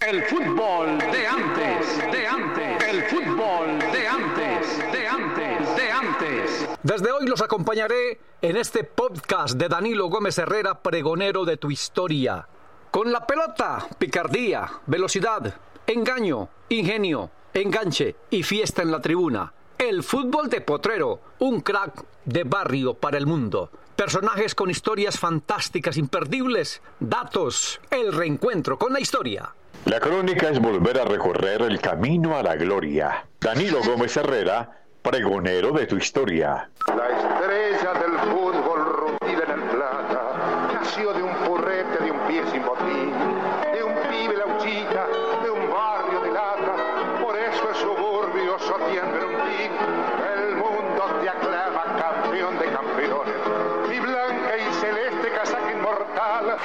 El fútbol de antes, de antes, el fútbol de antes, de antes, de antes. Desde hoy los acompañaré en este podcast de Danilo Gómez Herrera, pregonero de tu historia. Con la pelota, picardía, velocidad, engaño, ingenio, enganche y fiesta en la tribuna. El fútbol de Potrero, un crack de barrio para el mundo. Personajes con historias fantásticas, imperdibles, datos, el reencuentro con la historia. La crónica es volver a recorrer el camino a la gloria. Danilo Gómez Herrera, pregonero de tu historia. La estrella del fútbol rompida en el plata nació de un purrete de un pie sin botín,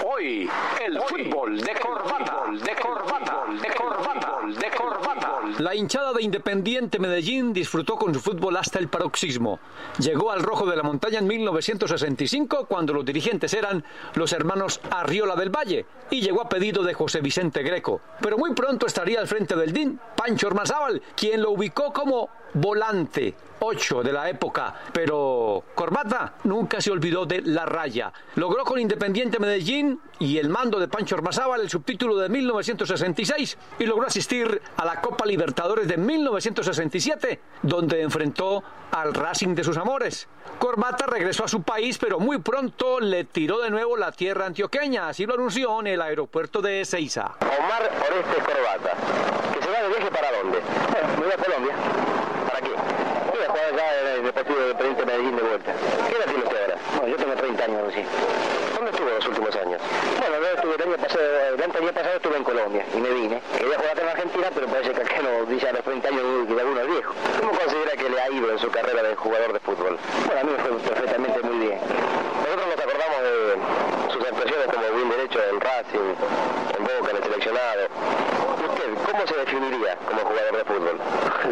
Hoy, el fútbol de corbata, de corbata, de corbata, de corbata. La hinchada de Independiente Medellín disfrutó con su fútbol hasta el paroxismo. Llegó al Rojo de la Montaña en 1965 cuando los dirigentes eran los hermanos Arriola del Valle y llegó a pedido de José Vicente Greco. Pero muy pronto estaría al frente del DIN Pancho Ormazábal, quien lo ubicó como volante 8 de la época, pero Corbata nunca se olvidó de la raya. Logró con Independiente Medellín y el mando de Pancho Ormazábal el subtítulo de 1966 y logró asistir a la Copa Libertadores de 1967, donde enfrentó al Racing de sus amores. Corbata regresó a su país, pero muy pronto le tiró de nuevo la tierra antioqueña, así lo anunció en el aeropuerto de Ezeiza. Omar Oreste Corbata, que se va de viaje para dónde? me voy a Colombia. ¿Para qué? Voy a jugar acá en el Deportivo Independiente Medellín de vuelta. ¿Qué edad tiene usted ahora? Bueno, yo tengo 30 años, sí. ¿Dónde estuvo los últimos años? Bueno, yo estuve el año pasado, pasado estuve en Colombia y me vine. Quería jugar en Argentina, pero parece que acá no dice a los 30 años que alguno es viejo. ¿Cómo considera que le ha ido en su carrera de jugador de fútbol? Bueno, a mí me fue perfectamente muy bien. Nosotros nos acordamos de sus actuaciones como bien derecho en Racing, en Boca, en el seleccionado. ¿Usted cómo se definiría como jugador de fútbol?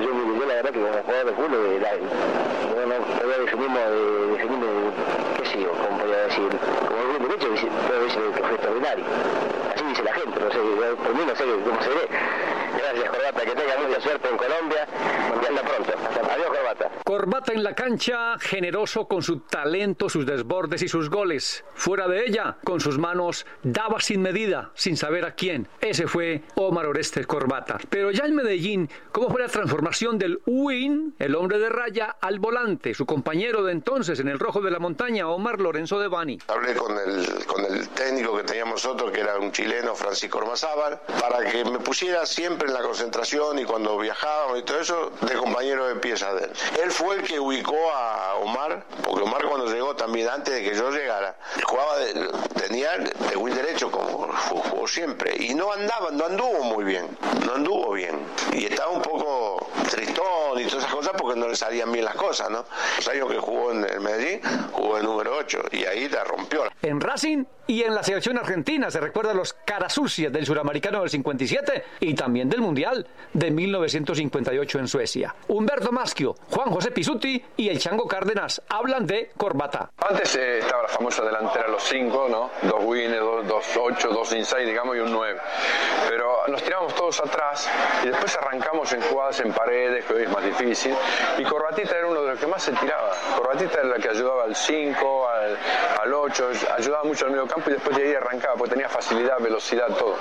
Yo, yo la verdad que como jugador de fútbol, eh, la, no, no podría definirme, eh, definirme, qué sé yo, cómo podría decir, como bien derecho, dice- puedo decir que fue Así dice la gente, no sé, por mí no sé cómo se ve. Gracias, Corbata, que tenga mucha suerte en Colombia y hasta pronto. Adiós, Corbata. Corbata en la cancha, generoso con su talento, sus desbordes y sus goles. Fuera de ella, con sus manos, daba sin medida, sin saber a quién. Ese fue Omar Orestes Corbata. Pero ya en Medellín, ¿cómo fue la transformación del Win, el hombre de raya, al volante? Su compañero de entonces en el Rojo de la Montaña, Omar Lorenzo de Bani. Hablé con el, con el técnico que teníamos nosotros, que era un chileno, Francisco Ormazábal, para que me pusiera siempre en la concentración y cuando viajábamos y todo eso, de compañero de pieza él. Fue el que ubicó a Omar, porque Omar cuando llegó también, antes de que yo llegara, jugaba de, tenía de derecho como jugó siempre, y no andaba, no anduvo muy bien, no anduvo bien, y estaba un poco tristón y todas esas cosas porque no le salían bien las cosas, ¿no? Los años que jugó en el Medellín, jugó el número 8 y ahí la rompió. En Racing y en la selección argentina se recuerdan los caras sucias del suramericano del 57 y también del mundial de 1958 en Suecia. Humberto Maschio, Juan José Pisuti y el Chango Cárdenas hablan de corbata. Antes eh, estaba la famosa delantera los cinco, ¿no? Dos wines, dos, dos ocho, dos inside, digamos, y un nueve. Pero nos tiramos todos atrás y después arrancamos en jugadas en paredes, que hoy es más difícil. Y Corbatita era uno de los que más se tiraba. Corbatita era la que ayudaba al 5, al, al 8, ayudaba mucho al medio campo y después de ahí arrancaba, porque tenía facilidad, velocidad, todo.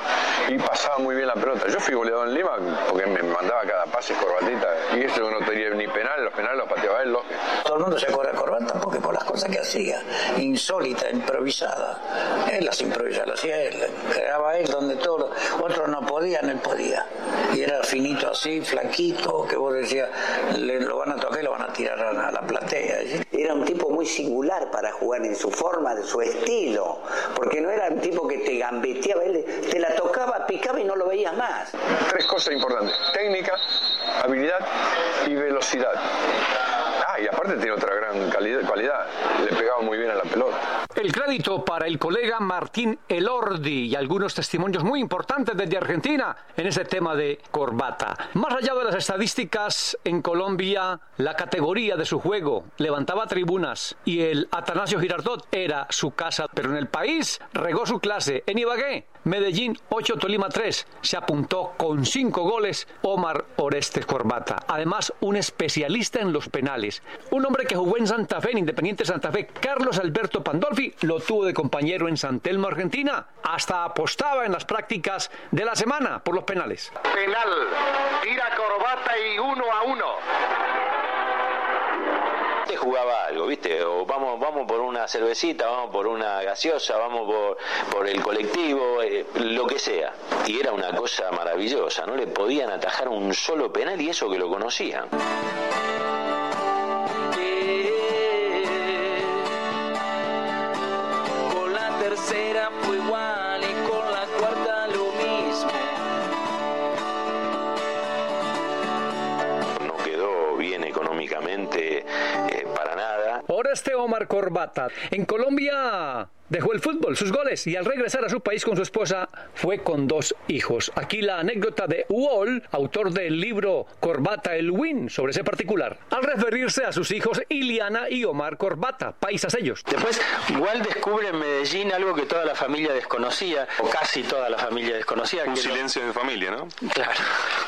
Y pasaba muy bien la pelota. Yo fui goleador en Lima porque me mandaba cada pase Corbatita. Y eso no tenía ni penal, los penales los pateaba él, lógico. Todo el mundo se acuerda de Corbata porque por las cosas que hacía, insólita, improvisada. Él las improvisaba, las hacía él. Creaba él donde todos los otros no podían, él podía. Y era finito así, flaquito, que vos decías, le, lo van a tocar y lo van a tirar a la platea. Era un tipo muy singular para jugar en su forma, de su estilo, porque no era un tipo que te gambeteaba, él te la tocaba, picaba y no lo veías más. Tres cosas importantes, técnica, habilidad y velocidad. Ah, y aparte tiene otra gran calidad, le pegaba muy bien a la pelota. El crédito para el colega Martín Elordi y algunos testimonios muy importantes desde Argentina en ese tema de corbata. Más allá de las estadísticas, en Colombia la categoría de su juego levantaba tribunas y el Atanasio Girardot era su casa, pero en el país regó su clase en Ibagué. Medellín 8, Tolima 3. Se apuntó con 5 goles Omar Orestes Corbata. Además, un especialista en los penales. Un hombre que jugó en Santa Fe, en Independiente Santa Fe, Carlos Alberto Pandolfi, lo tuvo de compañero en San Telmo, Argentina. Hasta apostaba en las prácticas de la semana por los penales. Penal, tira Corbata y uno a jugaba algo, ¿viste? O vamos, vamos por una cervecita, vamos por una gaseosa, vamos por, por el colectivo, eh, lo que sea. Y era una cosa maravillosa, no le podían atajar un solo penal y eso que lo conocían. Este Omar Corbata. En Colombia dejó el fútbol, sus goles, y al regresar a su país con su esposa fue con dos hijos. Aquí la anécdota de Wall, autor del libro Corbata el Win, sobre ese particular, al referirse a sus hijos Iliana y Omar Corbata, paisas ellos. Después, Wall descubre en Medellín algo que toda la familia desconocía, o casi toda la familia desconocía. Un que silencio de familia, ¿no? Claro,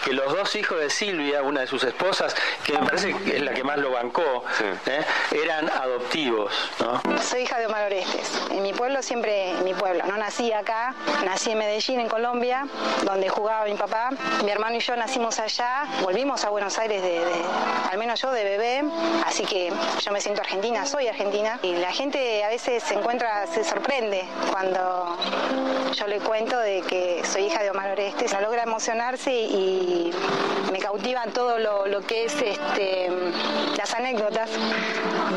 que los dos hijos de Silvia, una de sus esposas, que me parece que es la que más lo bancó, ¿eh? eran adoptivos. ¿no? Soy hija de Omar Orestes. Mi pueblo siempre, mi pueblo, no nací acá, nací en Medellín, en Colombia, donde jugaba mi papá. Mi hermano y yo nacimos allá, volvimos a Buenos Aires, de, al menos yo de bebé, así que yo me siento argentina, soy argentina. Y la gente a veces se encuentra, se sorprende cuando yo le cuento de que soy hija de Omar Orestes. No logra emocionarse y me cautiva todo lo, que es este, las anécdotas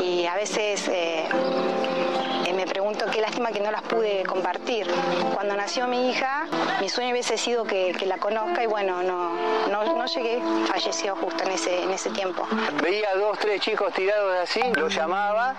y a veces eh, qué lástima que no las pude compartir. Cuando nació mi hija, mi sueño hubiese sido que, la conozca y bueno, no, no, llegué, falleció justo en ese, en ese tiempo. Veía dos, tres chicos tirados así, los llamaba,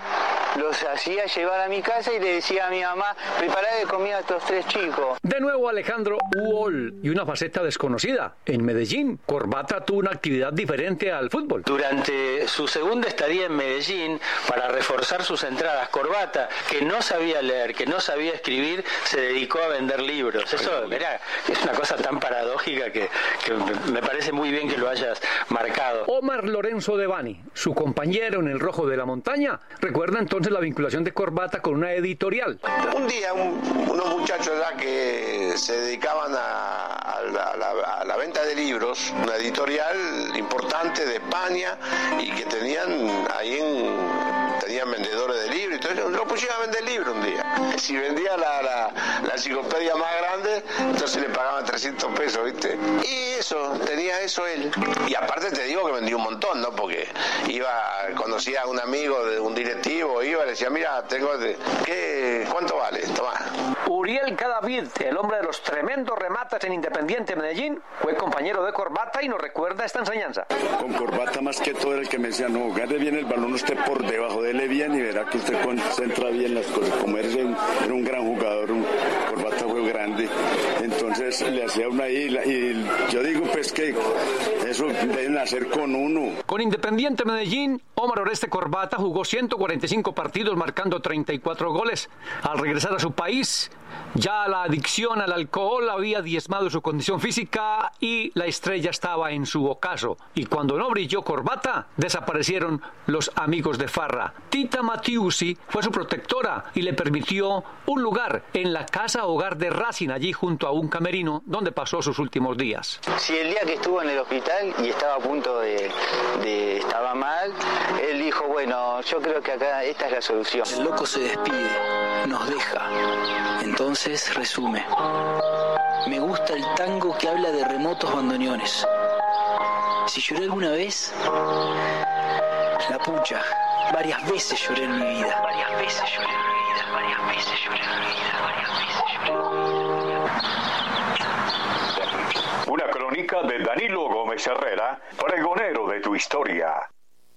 los hacía llevar a mi casa y le decía a mi mamá, prepará de comida a estos tres chicos. De nuevo Alejandro Uol y una faceta desconocida. En Medellín, Corbata tuvo una actividad diferente al fútbol. Durante su segunda estadía en Medellín, para reforzar sus entradas, Corbata, que no sabía leer, que no sabía escribir, se dedicó a vender libros. Eso mirá, es una cosa tan paradójica que, que me- parece muy bien que lo hayas marcado. Omar Lorenzo de Bani, su compañero en el Rojo de la Montaña, recuerda entonces la vinculación de Corbata con una editorial. Un día un- unos muchachos que se dedicaban a la venta de libros, una editorial importante de España y que tenían ahí en tenían vendedores de libros eso, lo pusieron a vender libros un día. Si vendía la, la, la enciclopedia más grande, entonces le pagaban 300 pesos, ¿viste? Y eso, tenía eso él. Y aparte te digo que vendía un montón, ¿no? Porque iba, conocía a un amigo de un directivo, iba le decía, mira, tengo, de- ¿qué, ¿cuánto vale? Toma. Uriel Cadavid, el hombre de los tremendos remates en Independiente Medellín, fue compañero de Corbata y nos recuerda esta enseñanza. Con corbata más que todo era el que me decía, no, gane bien el balón usted por debajo, dele bien y verá que usted concentra bien las cosas. Como era un, era un gran jugador, un corbata fue grande, le hacía una ahí la- y yo digo pues que eso deben hacer con uno. Con Independiente Medellín, Omar Oreste Corbata jugó 145 partidos marcando 34 goles. Al regresar a su país, ya la adicción al alcohol había diezmado su condición física y la estrella estaba en su ocaso. Y cuando no brilló Corbata, desaparecieron los amigos de Farra. Tita Matiusi fue su protectora y le permitió un lugar en la casa hogar de Racing, allí junto a un camerino donde pasó sus últimos días. Si el día que estuvo en el hospital y estaba a punto de, de- estaba mal, él dijo, bueno, yo creo que acá esta es la solución. El loco se despide, nos deja. Entonces resume. Me gusta el tango que habla de remotos bandoneones. Si lloré alguna vez, la pucha. Varias veces lloré en mi vida. Varias veces lloré en mi vida. Varias veces lloré en mi vida. Varias veces lloré Una crónica de Danilo Gómez Herrera, pregonero de tu historia.